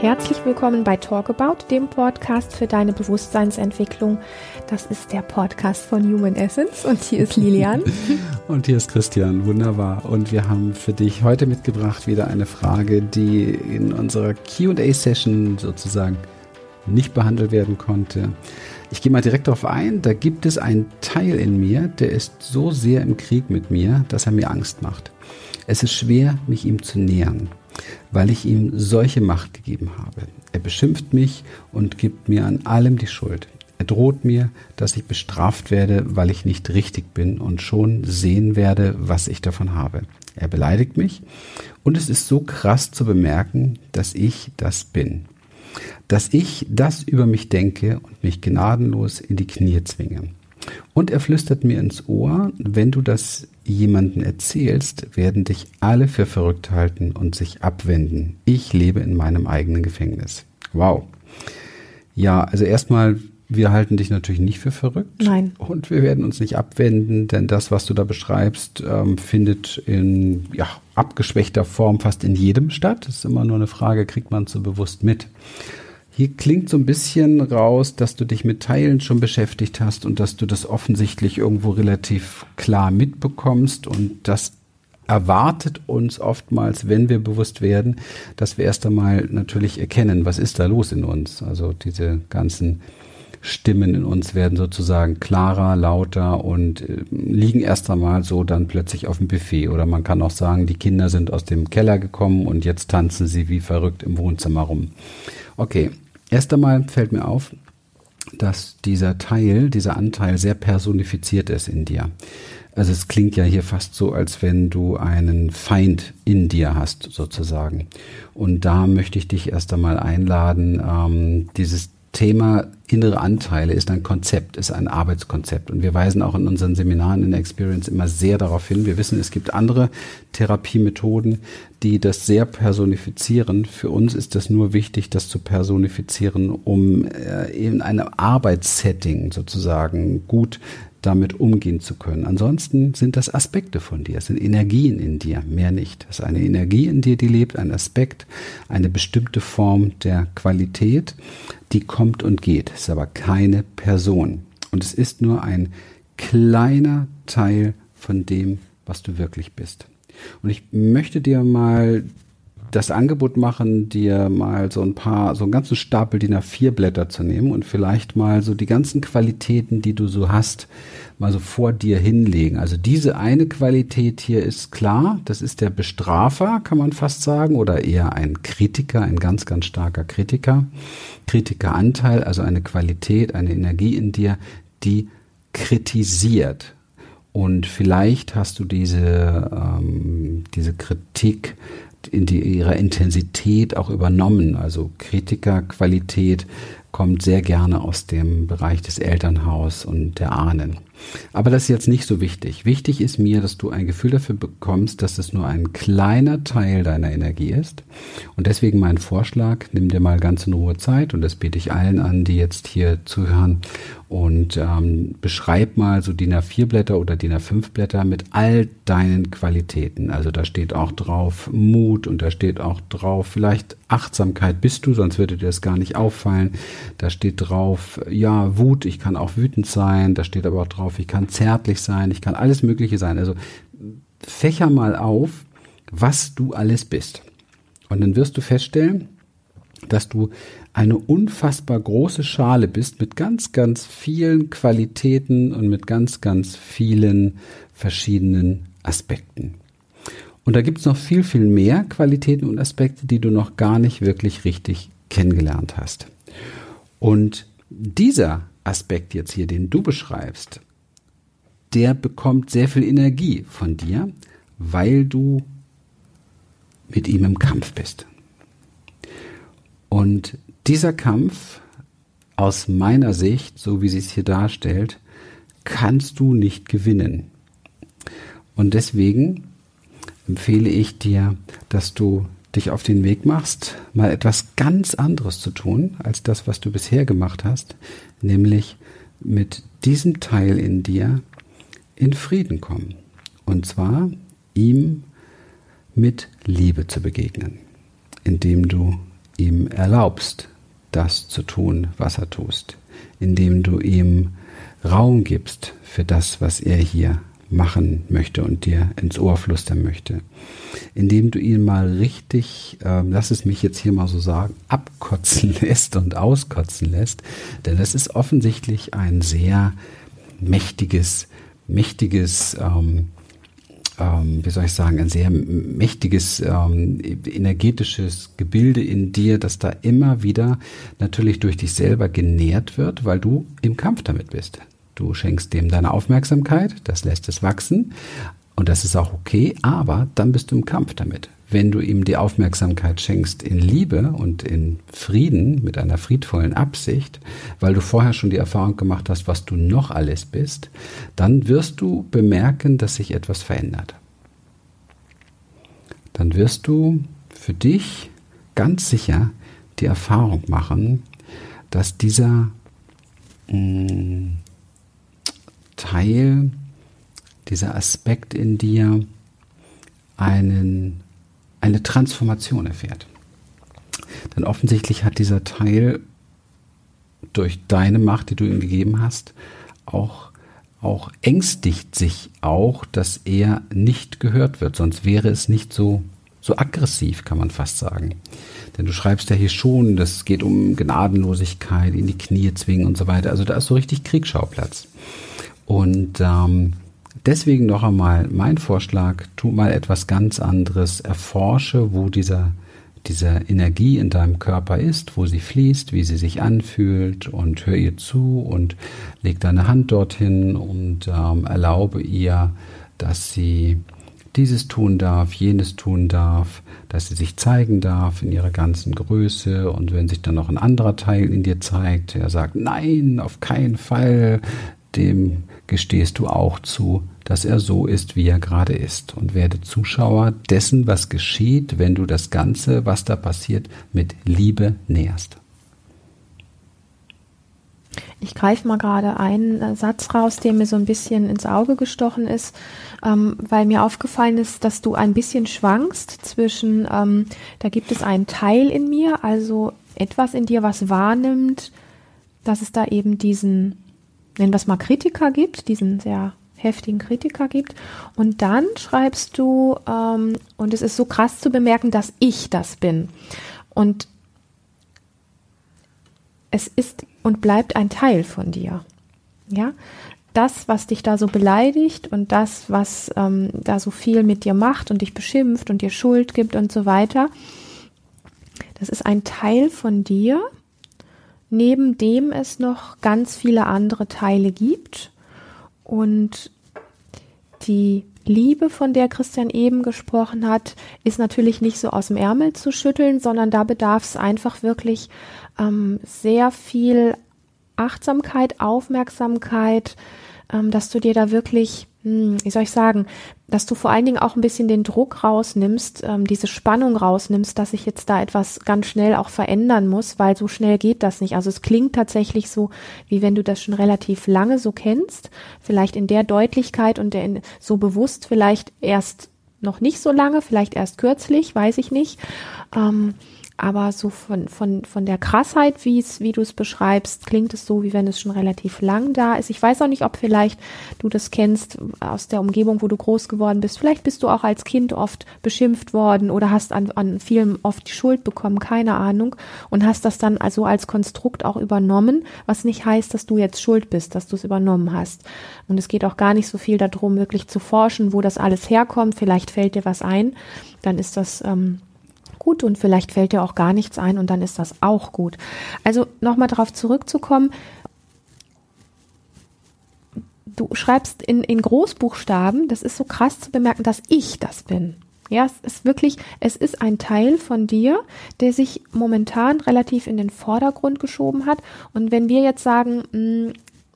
Herzlich willkommen bei Talk About, dem Podcast für deine Bewusstseinsentwicklung. Das ist der Podcast von Human Essence und hier ist Lilian. und hier ist Christian, wunderbar. Und wir haben für dich heute mitgebracht wieder eine Frage, die in unserer QA-Session sozusagen nicht behandelt werden konnte. Ich gehe mal direkt darauf ein, da gibt es einen Teil in mir, der ist so sehr im Krieg mit mir, dass er mir Angst macht. Es ist schwer, mich ihm zu nähern weil ich ihm solche Macht gegeben habe. Er beschimpft mich und gibt mir an allem die Schuld. Er droht mir, dass ich bestraft werde, weil ich nicht richtig bin und schon sehen werde, was ich davon habe. Er beleidigt mich und es ist so krass zu bemerken, dass ich das bin. Dass ich das über mich denke und mich gnadenlos in die Knie zwinge. Und er flüstert mir ins Ohr, wenn du das jemanden erzählst, werden dich alle für verrückt halten und sich abwenden. Ich lebe in meinem eigenen Gefängnis. Wow. Ja, also erstmal, wir halten dich natürlich nicht für verrückt. Nein. Und wir werden uns nicht abwenden, denn das, was du da beschreibst, ähm, findet in ja, abgeschwächter Form fast in jedem statt. Das ist immer nur eine Frage, kriegt man so bewusst mit. Hier klingt so ein bisschen raus, dass du dich mit Teilen schon beschäftigt hast und dass du das offensichtlich irgendwo relativ klar mitbekommst und das erwartet uns oftmals, wenn wir bewusst werden, dass wir erst einmal natürlich erkennen, was ist da los in uns. Also diese ganzen Stimmen in uns werden sozusagen klarer, lauter und äh, liegen erst einmal so dann plötzlich auf dem Buffet. Oder man kann auch sagen, die Kinder sind aus dem Keller gekommen und jetzt tanzen sie wie verrückt im Wohnzimmer rum. Okay, Erst einmal fällt mir auf, dass dieser Teil, dieser Anteil sehr personifiziert ist in dir. Also es klingt ja hier fast so, als wenn du einen Feind in dir hast, sozusagen. Und da möchte ich dich erst einmal einladen, ähm, dieses Thema innere Anteile ist ein Konzept, ist ein Arbeitskonzept. Und wir weisen auch in unseren Seminaren in Experience immer sehr darauf hin. Wir wissen, es gibt andere Therapiemethoden, die das sehr personifizieren. Für uns ist das nur wichtig, das zu personifizieren, um äh, in einem Arbeitssetting sozusagen gut damit umgehen zu können. Ansonsten sind das Aspekte von dir, es sind Energien in dir, mehr nicht. Es ist eine Energie in dir, die lebt, ein Aspekt, eine bestimmte Form der Qualität, die kommt und geht. Es ist aber keine Person. Und es ist nur ein kleiner Teil von dem, was du wirklich bist. Und ich möchte dir mal das Angebot machen, dir mal so ein paar, so einen ganzen Stapel DIN A4 Blätter zu nehmen und vielleicht mal so die ganzen Qualitäten, die du so hast, mal so vor dir hinlegen. Also diese eine Qualität hier ist klar, das ist der Bestrafer, kann man fast sagen, oder eher ein Kritiker, ein ganz, ganz starker Kritiker. Kritikeranteil, also eine Qualität, eine Energie in dir, die kritisiert. Und vielleicht hast du diese, ähm, diese Kritik in die, ihrer Intensität auch übernommen. Also Kritikerqualität kommt sehr gerne aus dem Bereich des Elternhaus und der Ahnen. Aber das ist jetzt nicht so wichtig. Wichtig ist mir, dass du ein Gefühl dafür bekommst, dass es nur ein kleiner Teil deiner Energie ist. Und deswegen mein Vorschlag, nimm dir mal ganz in Ruhe Zeit und das biete ich allen an, die jetzt hier zuhören und ähm, beschreib mal so DIN A4 Blätter oder DIN A5 Blätter mit all deinen Qualitäten. Also da steht auch drauf Mut und da steht auch drauf vielleicht Achtsamkeit bist du, sonst würde dir das gar nicht auffallen. Da steht drauf, ja, Wut, ich kann auch wütend sein. Da steht aber auch drauf, ich kann zärtlich sein, ich kann alles Mögliche sein. Also fächer mal auf, was du alles bist. Und dann wirst du feststellen, dass du eine unfassbar große Schale bist mit ganz, ganz vielen Qualitäten und mit ganz, ganz vielen verschiedenen Aspekten. Und da gibt es noch viel, viel mehr Qualitäten und Aspekte, die du noch gar nicht wirklich richtig kennengelernt hast. Und dieser Aspekt jetzt hier, den du beschreibst, der bekommt sehr viel Energie von dir, weil du mit ihm im Kampf bist. Und dieser Kampf, aus meiner Sicht, so wie sie es hier darstellt, kannst du nicht gewinnen. Und deswegen empfehle ich dir, dass du dich auf den Weg machst, mal etwas ganz anderes zu tun als das, was du bisher gemacht hast, nämlich mit diesem Teil in dir in Frieden kommen. Und zwar ihm mit Liebe zu begegnen, indem du ihm erlaubst, das zu tun, was er tust, indem du ihm Raum gibst für das, was er hier machen möchte und dir ins Ohr flüstern möchte, indem du ihn mal richtig, äh, lass es mich jetzt hier mal so sagen, abkotzen lässt und auskotzen lässt, denn das ist offensichtlich ein sehr mächtiges, mächtiges, ähm, ähm, wie soll ich sagen, ein sehr mächtiges ähm, energetisches Gebilde in dir, das da immer wieder natürlich durch dich selber genährt wird, weil du im Kampf damit bist. Du schenkst dem deine Aufmerksamkeit, das lässt es wachsen und das ist auch okay, aber dann bist du im Kampf damit. Wenn du ihm die Aufmerksamkeit schenkst in Liebe und in Frieden, mit einer friedvollen Absicht, weil du vorher schon die Erfahrung gemacht hast, was du noch alles bist, dann wirst du bemerken, dass sich etwas verändert. Dann wirst du für dich ganz sicher die Erfahrung machen, dass dieser mh, mm, Teil, dieser Aspekt in dir einen, eine Transformation erfährt. Denn offensichtlich hat dieser Teil durch deine Macht, die du ihm gegeben hast, auch, auch ängstigt sich auch, dass er nicht gehört wird. Sonst wäre es nicht so, so aggressiv, kann man fast sagen. Denn du schreibst ja hier schon, das geht um Gnadenlosigkeit, in die Knie zwingen und so weiter. Also da ist so richtig Kriegsschauplatz. Und ähm, deswegen noch einmal mein Vorschlag, tu mal etwas ganz anderes, erforsche, wo dieser, diese Energie in deinem Körper ist, wo sie fließt, wie sie sich anfühlt und hör ihr zu und leg deine Hand dorthin und ähm, erlaube ihr, dass sie dieses tun darf, jenes tun darf, dass sie sich zeigen darf in ihrer ganzen Größe. Und wenn sich dann noch ein anderer Teil in dir zeigt, der sagt, nein, auf keinen Fall, dem gestehst du auch zu, dass er so ist, wie er gerade ist und werde Zuschauer dessen, was geschieht, wenn du das Ganze, was da passiert, mit Liebe näherst. Ich greife mal gerade einen äh, Satz raus, der mir so ein bisschen ins Auge gestochen ist, ähm, weil mir aufgefallen ist, dass du ein bisschen schwankst zwischen, ähm, da gibt es einen Teil in mir, also etwas in dir, was wahrnimmt, dass es da eben diesen nennen wir es mal Kritiker gibt, diesen sehr heftigen Kritiker gibt. Und dann schreibst du, ähm, und es ist so krass zu bemerken, dass ich das bin. Und es ist und bleibt ein Teil von dir. Ja, das, was dich da so beleidigt und das, was ähm, da so viel mit dir macht und dich beschimpft und dir Schuld gibt und so weiter, das ist ein Teil von dir, neben dem es noch ganz viele andere Teile gibt. Und die Liebe, von der Christian eben gesprochen hat, ist natürlich nicht so aus dem Ärmel zu schütteln, sondern da bedarf es einfach wirklich ähm, sehr viel Achtsamkeit, Aufmerksamkeit, ähm, dass du dir da wirklich wie soll ich sagen, dass du vor allen Dingen auch ein bisschen den Druck rausnimmst, ähm, diese Spannung rausnimmst, dass ich jetzt da etwas ganz schnell auch verändern muss, weil so schnell geht das nicht. Also es klingt tatsächlich so, wie wenn du das schon relativ lange so kennst, vielleicht in der Deutlichkeit und der, so bewusst vielleicht erst noch nicht so lange, vielleicht erst kürzlich, weiß ich nicht. Ähm, aber so von, von, von der Krassheit, wie es, wie du es beschreibst, klingt es so, wie wenn es schon relativ lang da ist. Ich weiß auch nicht, ob vielleicht du das kennst aus der Umgebung, wo du groß geworden bist. Vielleicht bist du auch als Kind oft beschimpft worden oder hast an, an vielem oft die Schuld bekommen, keine Ahnung, und hast das dann also als Konstrukt auch übernommen, was nicht heißt, dass du jetzt schuld bist, dass du es übernommen hast. Und es geht auch gar nicht so viel darum, wirklich zu forschen, wo das alles herkommt. Vielleicht fällt dir was ein. Dann ist das ähm, gut und vielleicht fällt dir auch gar nichts ein und dann ist das auch gut. Also nochmal darauf zurückzukommen, du schreibst in, in Großbuchstaben, das ist so krass zu bemerken, dass ich das bin. Ja, es ist wirklich, es ist ein Teil von dir, der sich momentan relativ in den Vordergrund geschoben hat. Und wenn wir jetzt sagen, mh, hm,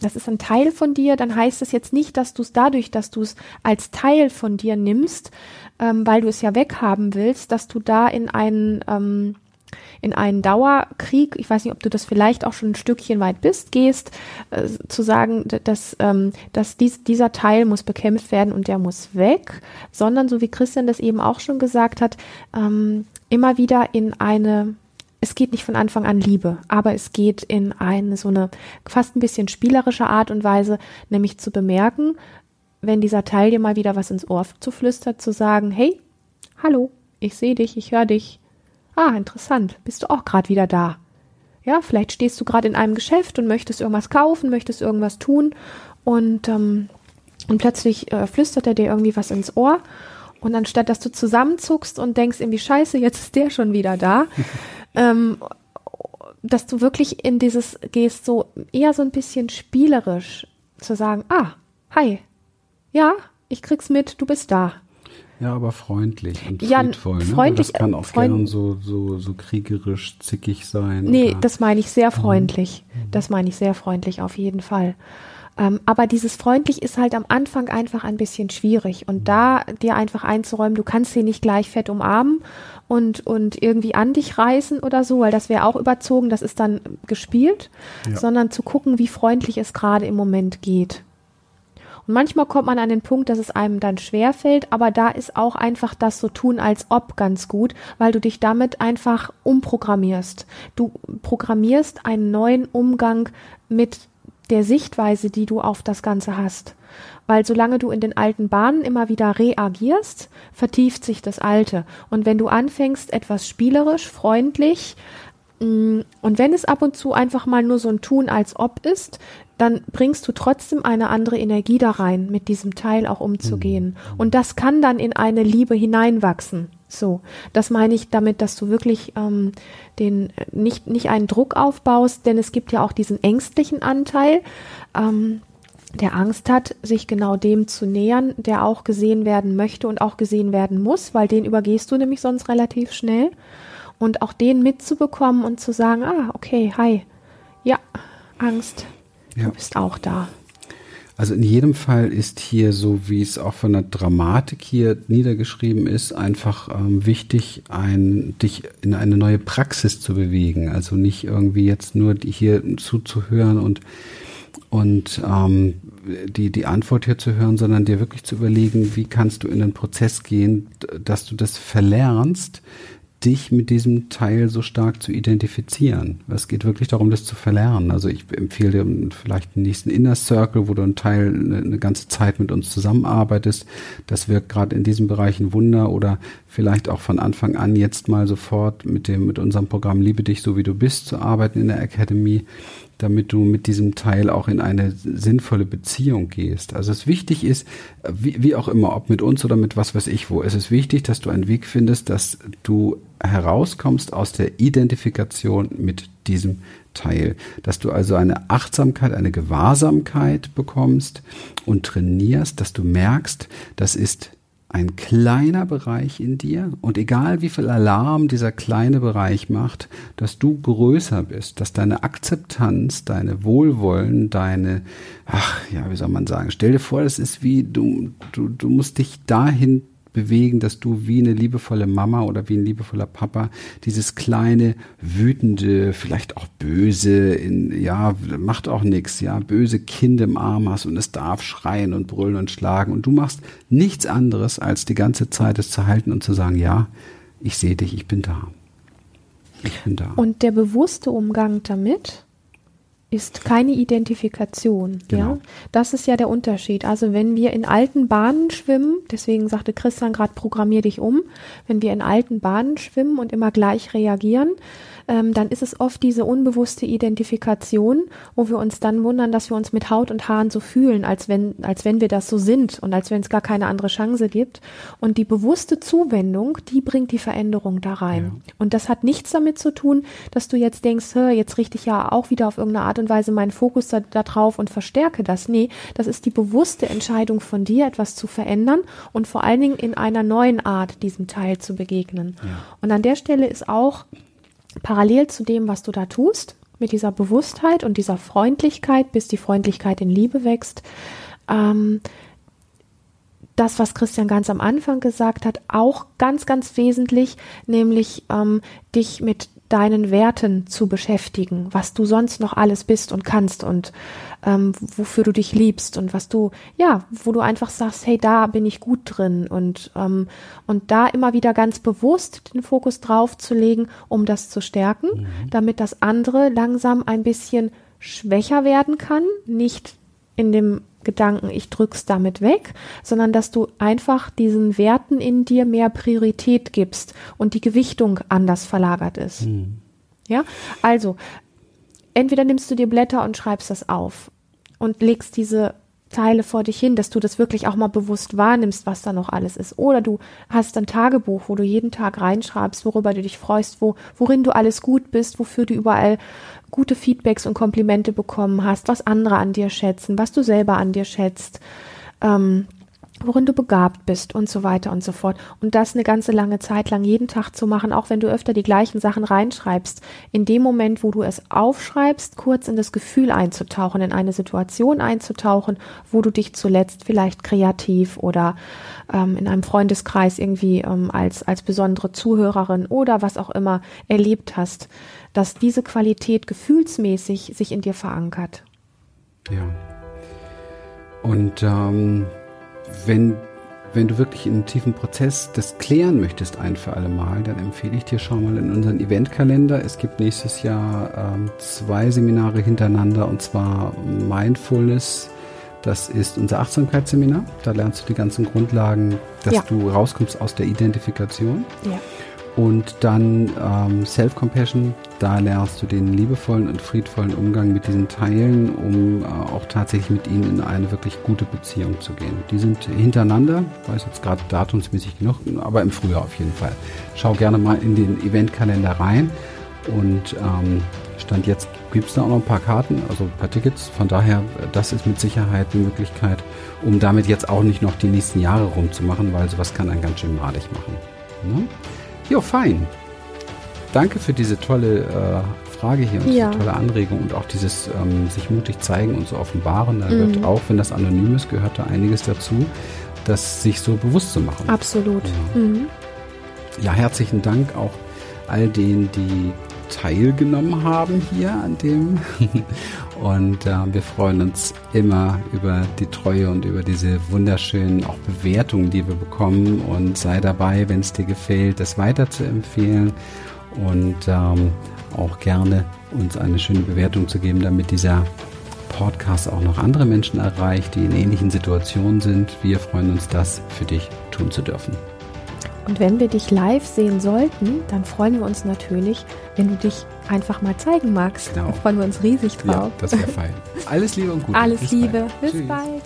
das ist ein Teil von dir, dann heißt es jetzt nicht, dass du es dadurch, dass du es als Teil von dir nimmst, ähm, weil du es ja weghaben willst, dass du da in einen ähm, in einen Dauerkrieg, ich weiß nicht, ob du das vielleicht auch schon ein Stückchen weit bist, gehst, äh, zu sagen, dass, ähm, dass dies, dieser Teil muss bekämpft werden und der muss weg, sondern so wie Christian das eben auch schon gesagt hat, ähm, immer wieder in eine es geht nicht von Anfang an Liebe, aber es geht in eine so eine fast ein bisschen spielerische Art und Weise, nämlich zu bemerken, wenn dieser Teil dir mal wieder was ins Ohr zu flüstert, zu sagen, hey, hallo, ich sehe dich, ich höre dich. Ah, interessant, bist du auch gerade wieder da? Ja, vielleicht stehst du gerade in einem Geschäft und möchtest irgendwas kaufen, möchtest irgendwas tun und, ähm, und plötzlich äh, flüstert er dir irgendwie was ins Ohr und anstatt dass du zusammenzuckst und denkst irgendwie Scheiße, jetzt ist der schon wieder da, ähm, dass du wirklich in dieses gehst, so eher so ein bisschen spielerisch zu sagen, ah, hi, ja, ich krieg's mit, du bist da. Ja, aber freundlich und ja, friedvoll. Ne? Freundlich, das kann auch freund gern so, so, so kriegerisch, zickig sein. Nee, oder? das meine ich sehr freundlich. Mhm. Das meine ich sehr freundlich, auf jeden Fall. Ähm, aber dieses freundlich ist halt am Anfang einfach ein bisschen schwierig. Und da dir einfach einzuräumen, du kannst sie nicht gleich fett umarmen und, und irgendwie an dich reißen oder so, weil das wäre auch überzogen, das ist dann gespielt, Ja. sondern zu gucken, wie freundlich es gerade im Moment geht. Und manchmal kommt man an den Punkt, dass es einem dann schwerfällt, aber da ist auch einfach das so tun als ob ganz gut, weil du dich damit einfach umprogrammierst. Du programmierst einen neuen Umgang mit der Sichtweise, die du auf das Ganze hast. Weil solange du in den alten Bahnen immer wieder reagierst, vertieft sich das Alte. Und wenn du anfängst, etwas spielerisch, freundlich, mm, und wenn es ab und zu einfach mal nur so ein Tun als ob ist, dann bringst du trotzdem eine andere Energie da rein, mit diesem Teil auch umzugehen. Und das kann dann in eine Liebe hineinwachsen. So, das meine ich damit, dass du wirklich ähm, den nicht nicht einen Druck aufbaust, denn es gibt ja auch diesen ängstlichen Anteil, ähm, der Angst hat, sich genau dem zu nähern, der auch gesehen werden möchte und auch gesehen werden muss, weil den übergehst du nämlich sonst relativ schnell. Und auch den mitzubekommen und zu sagen, ah, okay, hi, ja, Angst, Ja. du bist auch da. Also in jedem Fall ist hier, so wie es auch von der Dramatik hier niedergeschrieben ist, einfach ähm, wichtig, ein, dich in eine neue Praxis zu bewegen. Also nicht irgendwie jetzt nur hier zuzuhören und, und ähm, die, die Antwort hier zu hören, sondern dir wirklich zu überlegen, wie kannst du in den Prozess gehen, dass du das verlernst, dich mit diesem Teil so stark zu identifizieren. Es geht wirklich darum, das zu verlernen. Also ich empfehle dir vielleicht den nächsten Inner Circle, wo du einen Teil eine, eine ganze Zeit mit uns zusammenarbeitest. Das wirkt gerade in diesem Bereich ein Wunder oder vielleicht auch von Anfang an jetzt mal sofort mit dem, mit unserem Programm Liebe dich so wie du bist zu arbeiten in der Academy damit du mit diesem Teil auch in eine sinnvolle Beziehung gehst. Also es wichtig ist, wie, wie auch immer, ob mit uns oder mit was weiß ich wo, es ist wichtig, dass du einen Weg findest, dass du herauskommst aus der Identifikation mit diesem Teil, dass du also eine Achtsamkeit, eine Gewahrsamkeit bekommst und trainierst, dass du merkst, das ist ein kleiner Bereich in dir. Und egal wie viel Alarm dieser kleine Bereich macht, dass du größer bist, dass deine Akzeptanz, deine Wohlwollen, deine, ach ja, wie soll man sagen, stell dir vor, das ist wie, du, du, du musst dich dahin bewegen, dass du wie eine liebevolle Mama oder wie ein liebevoller Papa dieses kleine, wütende, vielleicht auch böse, in, ja, macht auch nichts, ja, böse Kind im Arm hast und es darf schreien und brüllen und schlagen und du machst nichts anderes, als die ganze Zeit es zu halten und zu sagen, ja, ich sehe dich, ich bin da. Ich bin da. Und der bewusste Umgang damit ist keine Identifikation. Genau. Ja, das ist ja der Unterschied. Also wenn wir in alten Bahnen schwimmen, deswegen sagte Christian gerade, programmier dich um. Wenn wir in alten Bahnen schwimmen und immer gleich reagieren, ähm, dann ist es oft diese unbewusste Identifikation, wo wir uns dann wundern, dass wir uns mit Haut und Haaren so fühlen, als wenn, als wenn wir das so sind und als wenn es gar keine andere Chance gibt. Und die bewusste Zuwendung, die bringt die Veränderung da rein. Ja. Und das hat nichts damit zu tun, dass du jetzt denkst, jetzt richte ich ja auch wieder auf irgendeine Art und Weise meinen Fokus da, da drauf und verstärke das. Nee, das ist die bewusste Entscheidung von dir, etwas zu verändern und vor allen Dingen in einer neuen Art diesem Teil zu begegnen. Ja. Und an der Stelle ist auch parallel zu dem, was du da tust, mit dieser Bewusstheit und dieser Freundlichkeit, bis die Freundlichkeit in Liebe wächst, ähm, das, was Christian ganz am Anfang gesagt hat, auch ganz, ganz wesentlich, nämlich ähm, dich mit deinen Werten zu beschäftigen, was du sonst noch alles bist und kannst und ähm, wofür du dich liebst und was du, ja, wo du einfach sagst, hey, da bin ich gut drin und, ähm, und da immer wieder ganz bewusst den Fokus drauf zu legen, um das zu stärken, mhm. damit das andere langsam ein bisschen schwächer werden kann, nicht in dem Gedanken, ich drück's damit weg, sondern dass du einfach diesen Werten in dir mehr Priorität gibst und die Gewichtung anders verlagert ist. Mhm. Ja, also entweder nimmst du dir Blätter und schreibst das auf und legst diese Teile vor dich hin, dass du das wirklich auch mal bewusst wahrnimmst, was da noch alles ist. Oder du hast ein Tagebuch, wo du jeden Tag reinschreibst, worüber du dich freust, wo, worin du alles gut bist, wofür du überall gute Feedbacks und Komplimente bekommen hast, was andere an dir schätzen, was du selber an dir schätzt. Ähm, worin du begabt bist und so weiter und so fort. Und das eine ganze lange Zeit lang jeden Tag zu machen, auch wenn du öfter die gleichen Sachen reinschreibst. In dem Moment, wo du es aufschreibst, kurz in das Gefühl einzutauchen, in eine Situation einzutauchen, wo du dich zuletzt vielleicht kreativ oder ähm, in einem Freundeskreis irgendwie ähm, als, als besondere Zuhörerin oder was auch immer erlebt hast, dass diese Qualität gefühlsmäßig sich in dir verankert. Ja. Und ähm wenn, wenn du wirklich in einen tiefen Prozess das klären möchtest, ein für alle Mal, dann empfehle ich dir, schau mal in unseren Eventkalender. Es gibt nächstes Jahr ähm, zwei Seminare hintereinander und zwar Mindfulness. Das ist unser Achtsamkeitsseminar. Da lernst du die ganzen Grundlagen, dass ja. du rauskommst aus der Identifikation. Ja. Und dann ähm, Self-Compassion, da lernst du den liebevollen und friedvollen Umgang mit diesen Teilen, um äh, auch tatsächlich mit ihnen in eine wirklich gute Beziehung zu gehen. Die sind hintereinander, weiß jetzt gerade datumsmäßig genug, aber im Frühjahr auf jeden Fall. Schau gerne mal in den Eventkalender rein und ähm, Stand jetzt gibt es da auch noch ein paar Karten, also ein paar Tickets. Von daher, das ist mit Sicherheit eine Möglichkeit, um damit jetzt auch nicht noch die nächsten Jahre rumzumachen, weil sowas kann einen ganz schön madig machen. Ne? Jo, fein. Danke für diese tolle äh, Frage hier und ja. diese tolle Anregung und auch dieses ähm, sich mutig zeigen und so offenbaren. Da mhm. gehört auch, wenn das anonym ist, gehört da einiges dazu, das sich so bewusst zu machen. Absolut. Ja, mhm. ja herzlichen Dank auch all denen, die teilgenommen haben hier an dem. Und äh, wir freuen uns immer über die Treue und über diese wunderschönen auch Bewertungen, die wir bekommen. Und sei dabei, wenn es dir gefällt, das weiter zu empfehlen und ähm, auch gerne uns eine schöne Bewertung zu geben, damit dieser Podcast auch noch andere Menschen erreicht, die in ähnlichen Situationen sind. Wir freuen uns, das für dich tun zu dürfen. Und wenn wir dich live sehen sollten, dann freuen wir uns natürlich, wenn du dich einfach mal zeigen magst. Genau. Da freuen wir uns riesig drauf. Ja, das wäre fein. Alles Liebe und Gute. Alles Bis Liebe. Bald. Bis Tschüss. bald.